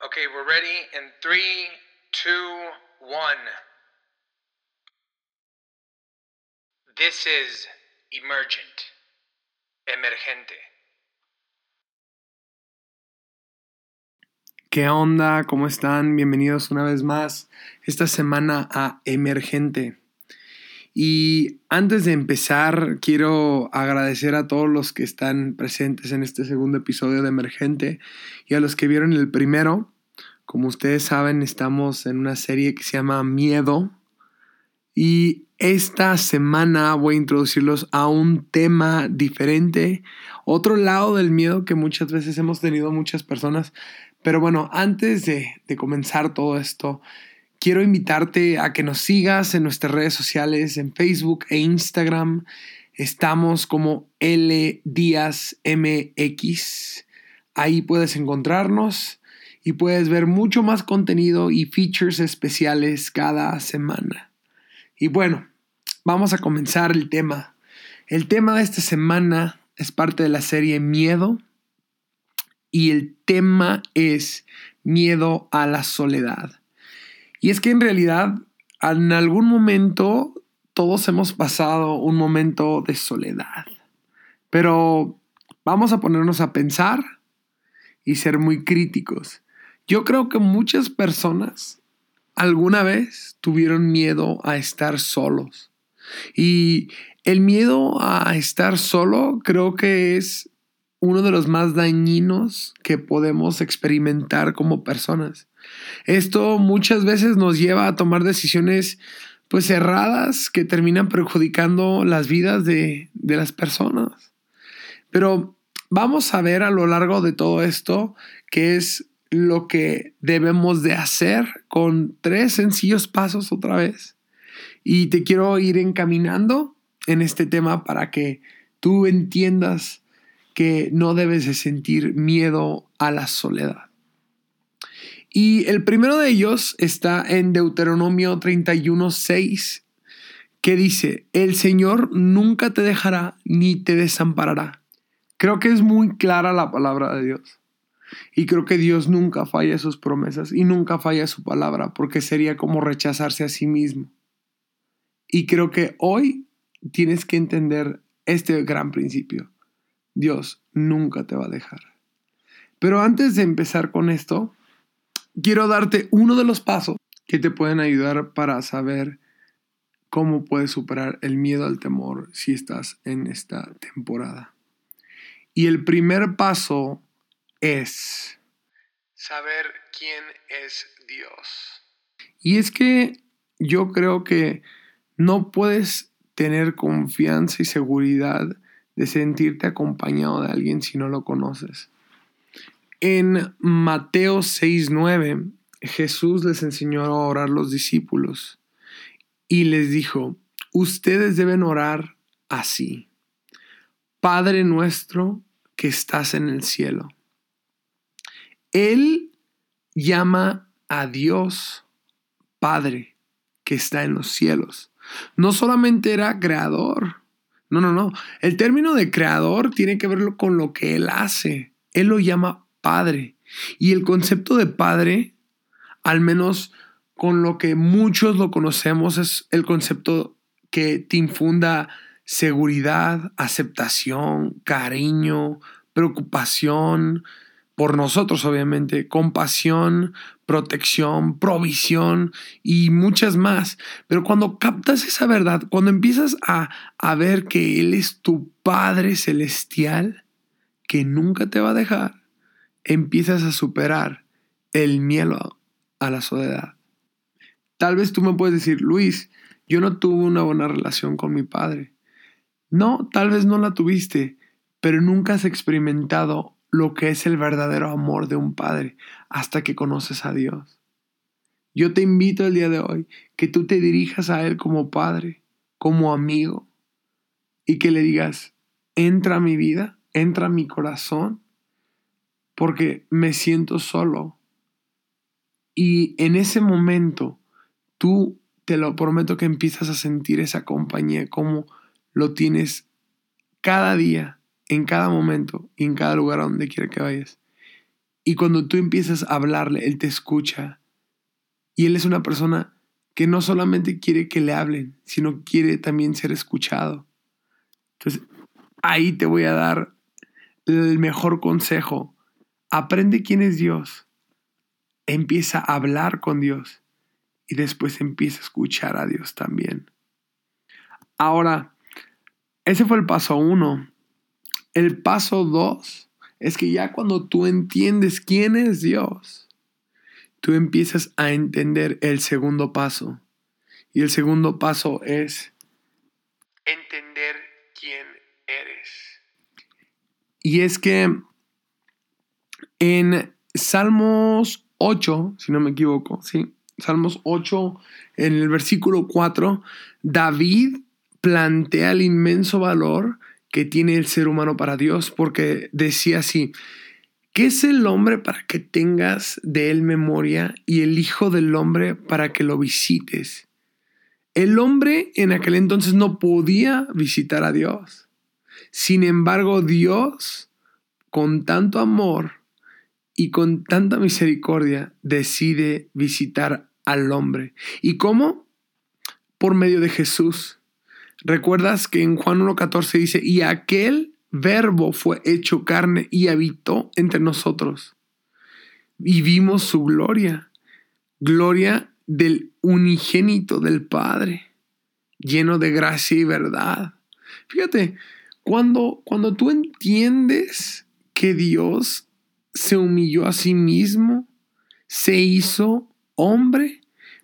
Okay, we're ready in three, two, one. This is emergent, emergente. ¿Qué onda? ¿Cómo están? Bienvenidos una vez más esta semana a Emergente. Y antes de empezar, quiero agradecer a todos los que están presentes en este segundo episodio de Emergente y a los que vieron el primero. Como ustedes saben, estamos en una serie que se llama Miedo. Y esta semana voy a introducirlos a un tema diferente, otro lado del miedo que muchas veces hemos tenido muchas personas. Pero bueno, antes de, comenzar todo esto, quiero invitarte a que nos sigas en nuestras redes sociales, en Facebook e Instagram. Estamos como L Díaz MX. Ahí puedes encontrarnos y puedes ver mucho más contenido y features especiales cada semana. Y bueno, vamos a comenzar el tema. El tema de esta semana es parte de la serie Miedo y el tema es miedo a la soledad. Y es que en realidad en algún momento todos hemos pasado un momento de soledad. Pero vamos a ponernos a pensar y ser muy críticos. Yo creo que muchas personas alguna vez tuvieron miedo a estar solos. Y el miedo a estar solo creo que es uno de los más dañinos que podemos experimentar como personas. Esto muchas veces nos lleva a tomar decisiones pues erradas que terminan perjudicando las vidas de, de las personas. Pero vamos a ver a lo largo de todo esto qué es lo que debemos de hacer con tres sencillos pasos otra vez. Y te quiero ir encaminando en este tema para que tú entiendas que no debes de sentir miedo a la soledad. Y el primero de ellos está en Deuteronomio 31:6, que dice, el Señor nunca te dejará ni te desamparará. Creo que es muy clara la palabra de Dios. Y creo que Dios nunca falla sus promesas y nunca falla su palabra, porque sería como rechazarse a sí mismo. Y creo que hoy tienes que entender este gran principio. Dios nunca te va a dejar. Pero antes de empezar con esto, quiero darte uno de los pasos que te pueden ayudar para saber cómo puedes superar el miedo al temor si estás en esta temporada. Y el primer paso es saber quién es Dios. Y es que yo creo que no puedes tener confianza y seguridad de sentirte acompañado de alguien si no lo conoces. En Mateo 6:9, Jesús les enseñó a orar los discípulos y les dijo, ustedes deben orar así. Padre nuestro que estás en el cielo. Él llama a Dios Padre que está en los cielos. No solamente era creador. No, no, no. El término de creador tiene que ver con lo que Él hace. Él lo llama padre. Y el concepto de padre, al menos con lo que muchos lo conocemos, es el concepto que te infunda seguridad, aceptación, cariño, preocupación por nosotros, obviamente, compasión, protección, provisión y muchas más. Pero cuando captas esa verdad, cuando empiezas a, a ver que Él es tu Padre Celestial, que nunca te va a dejar, empiezas a superar el miedo a la soledad. Tal vez tú me puedes decir, Luis, yo no tuve una buena relación con mi padre. No, tal vez no la tuviste, pero nunca has experimentado lo que es el verdadero amor de un padre hasta que conoces a Dios. Yo te invito el día de hoy que tú te dirijas a Él como padre, como amigo, y que le digas, entra a mi vida, entra a mi corazón porque me siento solo. Y en ese momento, tú, te lo prometo que empiezas a sentir esa compañía, como lo tienes cada día, en cada momento y en cada lugar a donde quiera que vayas. Y cuando tú empiezas a hablarle, Él te escucha. Y Él es una persona que no solamente quiere que le hablen, sino quiere también ser escuchado. Entonces, ahí te voy a dar el mejor consejo. Aprende quién es Dios. Empieza a hablar con Dios y después empieza a escuchar a Dios también. Ahora, ese fue el paso uno. El paso dos es que ya cuando tú entiendes quién es Dios, tú empiezas a entender el segundo paso. Y el segundo paso es entender quién eres. Y es que en Salmos 8, si no me equivoco, sí, Salmos 8, en el versículo 4, David plantea el inmenso valor que tiene el ser humano para Dios, porque decía así, ¿qué es el hombre para que tengas de él memoria y el Hijo del hombre para que lo visites? El hombre en aquel entonces no podía visitar a Dios. Sin embargo, Dios, con tanto amor y con tanta misericordia, decide visitar al hombre. ¿Y cómo? Por medio de Jesús. ¿Recuerdas que en Juan 1.14 dice, y aquel verbo fue hecho carne y habitó entre nosotros? Y vimos su gloria, gloria del unigénito del Padre, lleno de gracia y verdad. Fíjate, cuando, cuando tú entiendes que Dios se humilló a sí mismo, se hizo hombre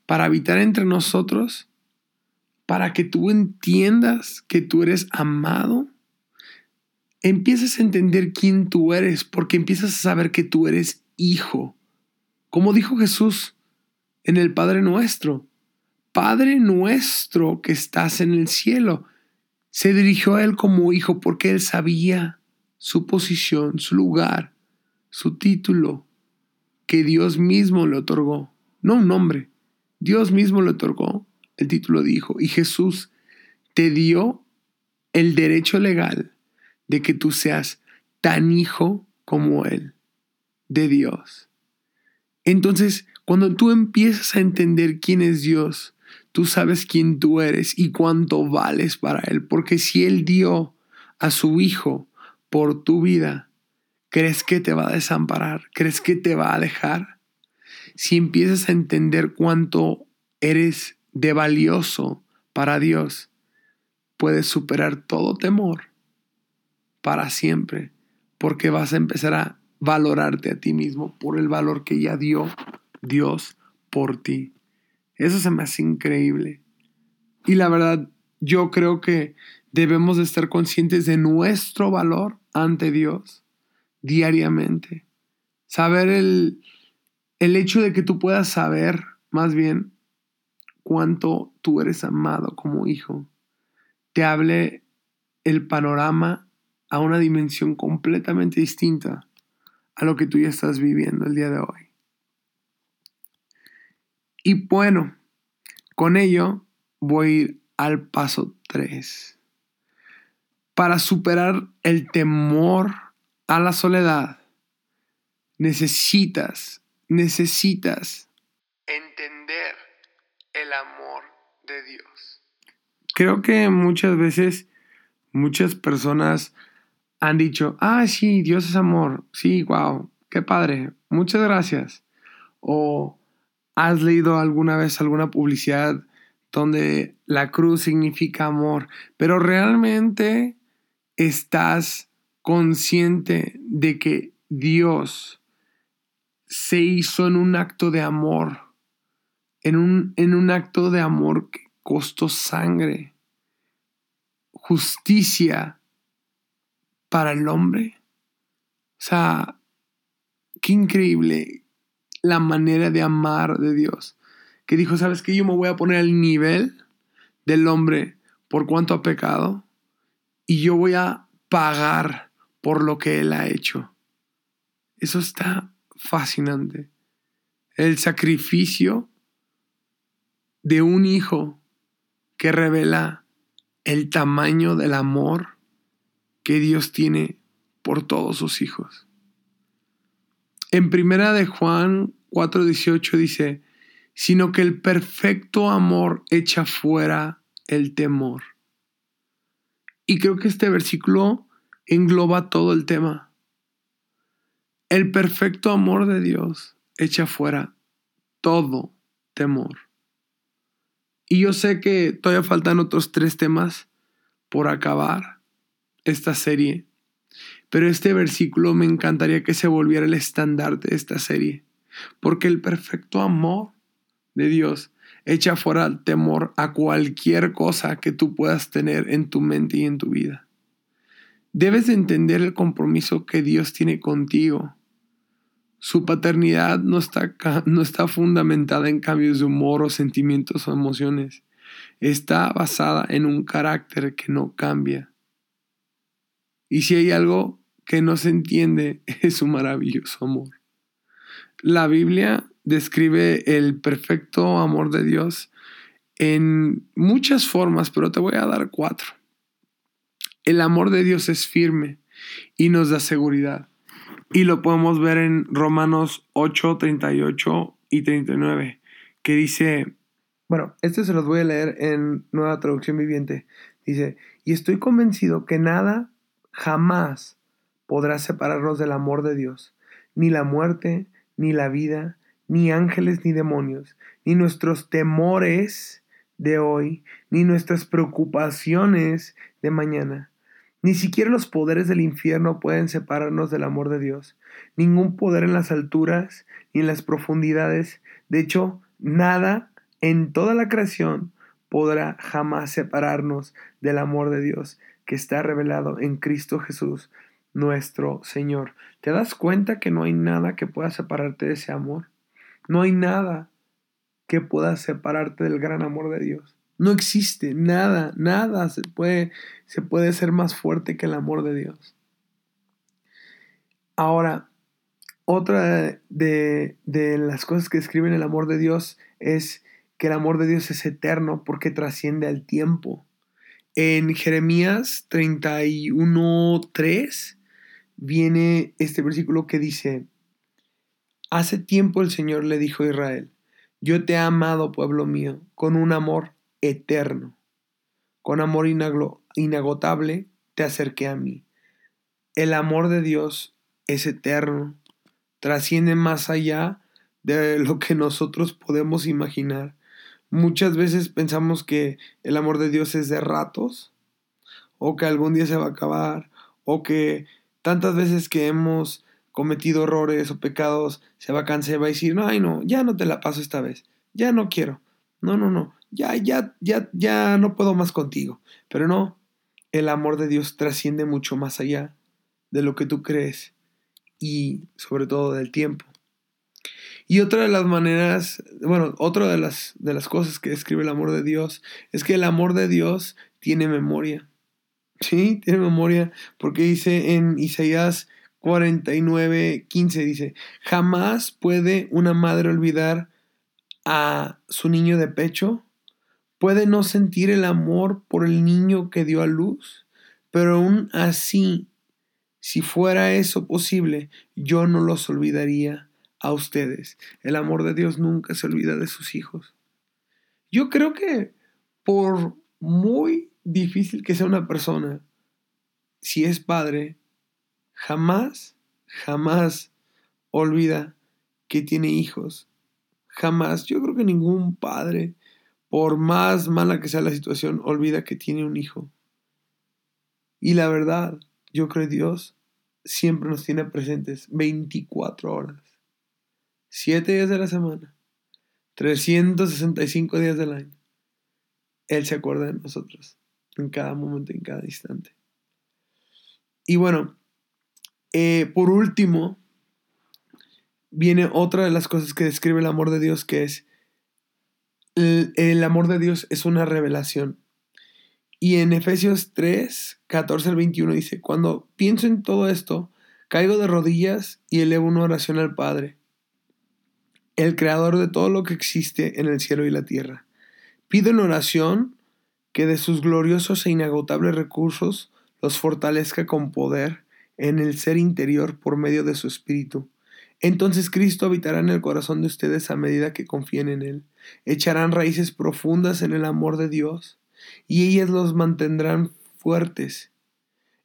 para habitar entre nosotros, para que tú entiendas que tú eres amado, empiezas a entender quién tú eres, porque empiezas a saber que tú eres hijo. Como dijo Jesús en el Padre nuestro, Padre nuestro que estás en el cielo, se dirigió a él como hijo porque él sabía su posición, su lugar, su título, que Dios mismo le otorgó, no un nombre, Dios mismo le otorgó el título dijo, y Jesús te dio el derecho legal de que tú seas tan hijo como Él, de Dios. Entonces, cuando tú empiezas a entender quién es Dios, tú sabes quién tú eres y cuánto vales para Él, porque si Él dio a su Hijo por tu vida, ¿crees que te va a desamparar? ¿Crees que te va a dejar? Si empiezas a entender cuánto eres de valioso para Dios, puedes superar todo temor para siempre, porque vas a empezar a valorarte a ti mismo por el valor que ya dio Dios por ti. Eso se me hace increíble. Y la verdad, yo creo que debemos de estar conscientes de nuestro valor ante Dios diariamente. Saber el, el hecho de que tú puedas saber, más bien, cuánto tú eres amado como hijo, te hable el panorama a una dimensión completamente distinta a lo que tú ya estás viviendo el día de hoy. Y bueno, con ello voy al paso 3. Para superar el temor a la soledad, necesitas, necesitas entender el amor de Dios. Creo que muchas veces muchas personas han dicho, ah, sí, Dios es amor, sí, wow, qué padre, muchas gracias. O has leído alguna vez alguna publicidad donde la cruz significa amor, pero realmente estás consciente de que Dios se hizo en un acto de amor en un, en un acto de amor que costó sangre, justicia para el hombre. O sea, qué increíble la manera de amar de Dios. Que dijo, ¿sabes qué? Yo me voy a poner al nivel del hombre por cuanto ha pecado y yo voy a pagar por lo que él ha hecho. Eso está fascinante. El sacrificio de un hijo que revela el tamaño del amor que Dios tiene por todos sus hijos. En primera de Juan 4:18 dice, sino que el perfecto amor echa fuera el temor. Y creo que este versículo engloba todo el tema. El perfecto amor de Dios echa fuera todo temor. Y yo sé que todavía faltan otros tres temas por acabar esta serie, pero este versículo me encantaría que se volviera el estandarte de esta serie, porque el perfecto amor de Dios echa fuera el temor a cualquier cosa que tú puedas tener en tu mente y en tu vida. Debes entender el compromiso que Dios tiene contigo. Su paternidad no está, no está fundamentada en cambios de humor o sentimientos o emociones. Está basada en un carácter que no cambia. Y si hay algo que no se entiende, es su maravilloso amor. La Biblia describe el perfecto amor de Dios en muchas formas, pero te voy a dar cuatro. El amor de Dios es firme y nos da seguridad. Y lo podemos ver en Romanos 8, 38 y 39, que dice, bueno, este se los voy a leer en nueva traducción viviente. Dice, y estoy convencido que nada jamás podrá separarnos del amor de Dios, ni la muerte, ni la vida, ni ángeles ni demonios, ni nuestros temores de hoy, ni nuestras preocupaciones de mañana. Ni siquiera los poderes del infierno pueden separarnos del amor de Dios. Ningún poder en las alturas ni en las profundidades. De hecho, nada en toda la creación podrá jamás separarnos del amor de Dios que está revelado en Cristo Jesús, nuestro Señor. ¿Te das cuenta que no hay nada que pueda separarte de ese amor? No hay nada que pueda separarte del gran amor de Dios. No existe nada, nada se puede, se puede ser más fuerte que el amor de Dios. Ahora, otra de, de las cosas que describen el amor de Dios es que el amor de Dios es eterno porque trasciende al tiempo. En Jeremías 31.3 viene este versículo que dice, Hace tiempo el Señor le dijo a Israel, yo te he amado, pueblo mío, con un amor eterno. Con amor inagotable te acerqué a mí. El amor de Dios es eterno, trasciende más allá de lo que nosotros podemos imaginar. Muchas veces pensamos que el amor de Dios es de ratos, o que algún día se va a acabar, o que tantas veces que hemos cometido errores o pecados, se va a cansar, va a decir, no, ay no, ya no te la paso esta vez, ya no quiero, no, no, no, ya, ya, ya, ya no puedo más contigo. Pero no, el amor de Dios trasciende mucho más allá de lo que tú crees y sobre todo del tiempo. Y otra de las maneras, bueno, otra de las, de las cosas que describe el amor de Dios es que el amor de Dios tiene memoria. Sí, tiene memoria porque dice en Isaías 49, 15 dice, jamás puede una madre olvidar a su niño de pecho, puede no sentir el amor por el niño que dio a luz, pero aún así, si fuera eso posible, yo no los olvidaría a ustedes. El amor de Dios nunca se olvida de sus hijos. Yo creo que por muy difícil que sea una persona, si es padre, jamás, jamás olvida que tiene hijos. Jamás. Yo creo que ningún padre, por más mala que sea la situación, olvida que tiene un hijo. Y la verdad, yo creo que Dios siempre nos tiene presentes 24 horas, 7 días de la semana, 365 días del año. Él se acuerda de nosotros en cada momento, en cada instante. Y bueno, eh, por último, viene otra de las cosas que describe el amor de Dios, que es el, amor de Dios es una revelación. Y en Efesios 3, 14 al 21 dice, cuando pienso en todo esto, caigo de rodillas y elevo una oración al Padre, el creador de todo lo que existe en el cielo y la tierra. Pido en oración que de sus gloriosos e inagotables recursos los fortalezca con poder en el ser interior por medio de su espíritu, Entonces Cristo habitará en el corazón de ustedes a medida que confíen en Él. Echarán raíces profundas en el amor de Dios y ellas los mantendrán fuertes.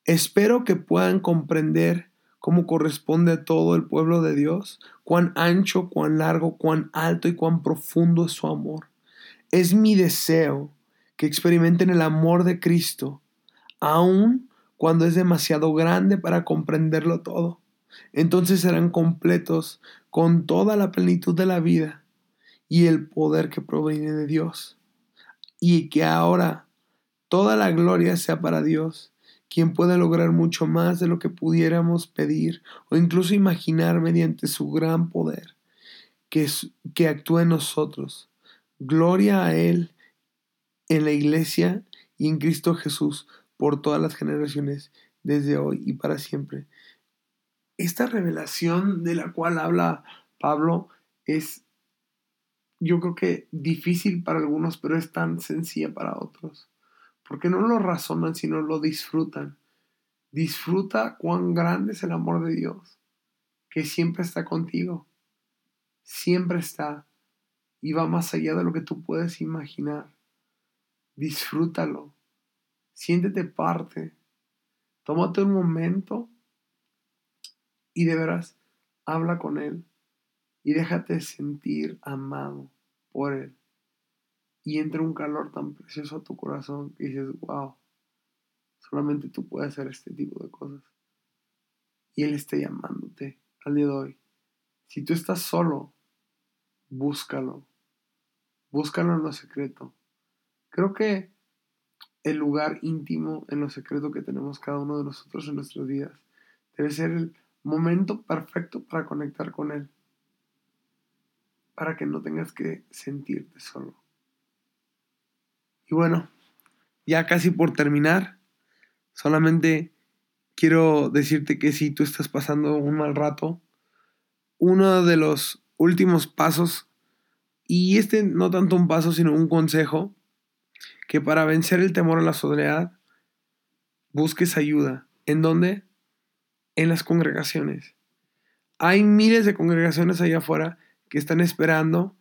Espero que puedan comprender cómo corresponde a todo el pueblo de Dios, cuán ancho, cuán largo, cuán alto y cuán profundo es su amor. Es mi deseo que experimenten el amor de Cristo, aun cuando es demasiado grande para comprenderlo todo. Entonces serán completos con toda la plenitud de la vida y el poder que proviene de Dios. Y que ahora toda la gloria sea para Dios, quien puede lograr mucho más de lo que pudiéramos pedir o incluso imaginar mediante su gran poder que, que actúa en nosotros. Gloria a Él en la iglesia y en Cristo Jesús por todas las generaciones, desde hoy y para siempre. Esta revelación de la cual habla Pablo es, yo creo que difícil para algunos, pero es tan sencilla para otros. Porque no lo razonan, sino lo disfrutan. Disfruta cuán grande es el amor de Dios, que siempre está contigo. Siempre está y va más allá de lo que tú puedes imaginar disfrútalo, siéntete parte, tómate un momento y de veras habla con Él y déjate sentir amado por Él. Y entra un calor tan precioso a tu corazón que dices, wow, solamente tú puedes hacer este tipo de cosas. Y Él está llamándote al día de hoy. Si tú estás solo, búscalo. Búscalo en lo secreto. Creo que el lugar íntimo en lo secreto que tenemos cada uno de nosotros en nuestras vidas debe ser el momento perfecto para conectar con Él, para que no tengas que sentirte solo. Y bueno, ya casi por terminar, solamente quiero decirte que si tú estás pasando un mal rato, uno de los últimos pasos, y este no tanto un paso, sino un consejo, que para vencer el temor a la soledad busques ayuda. ¿En dónde? En las congregaciones. Hay miles de congregaciones allá afuera que están esperando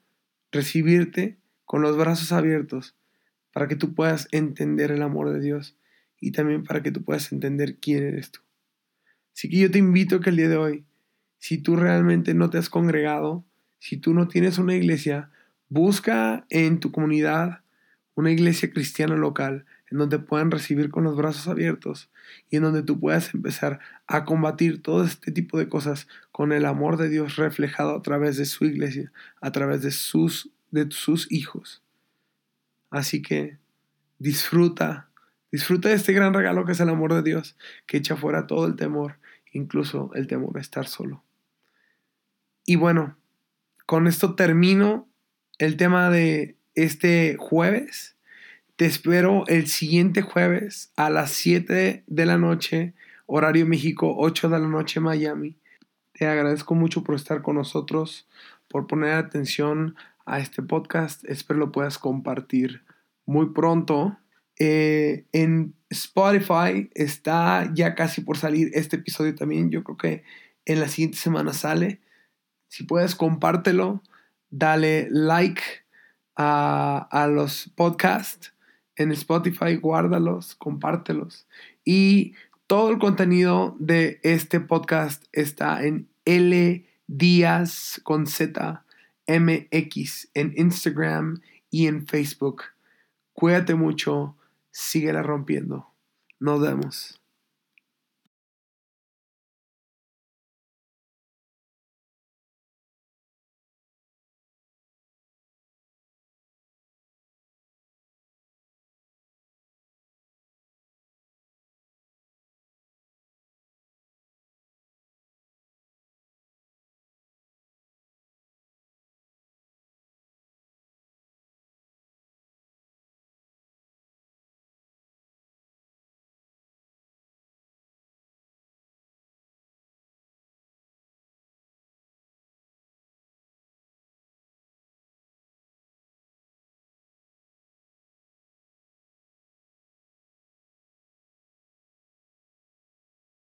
recibirte con los brazos abiertos para que tú puedas entender el amor de Dios y también para que tú puedas entender quién eres tú. Así que yo te invito que el día de hoy, si tú realmente no te has congregado, si tú no tienes una iglesia, busca en tu comunidad una iglesia cristiana local en donde puedan recibir con los brazos abiertos y en donde tú puedas empezar a combatir todo este tipo de cosas con el amor de Dios reflejado a través de su iglesia, a través de sus, de sus hijos. Así que disfruta, disfruta de este gran regalo que es el amor de Dios, que echa fuera todo el temor, incluso el temor de estar solo. Y bueno, con esto termino el tema de este jueves. Te espero el siguiente jueves a las 7 de la noche, horario México, 8 de la noche Miami. Te agradezco mucho por estar con nosotros, por poner atención a este podcast. Espero lo puedas compartir muy pronto. Eh, en Spotify está ya casi por salir este episodio también. Yo creo que en la siguiente semana sale. Si puedes, compártelo, dale like a, los podcasts en Spotify, guárdalos, compártelos. Y todo el contenido de este podcast está en L Díaz con en Instagram y en Facebook. Cuídate mucho, síguela rompiendo. Nos vemos.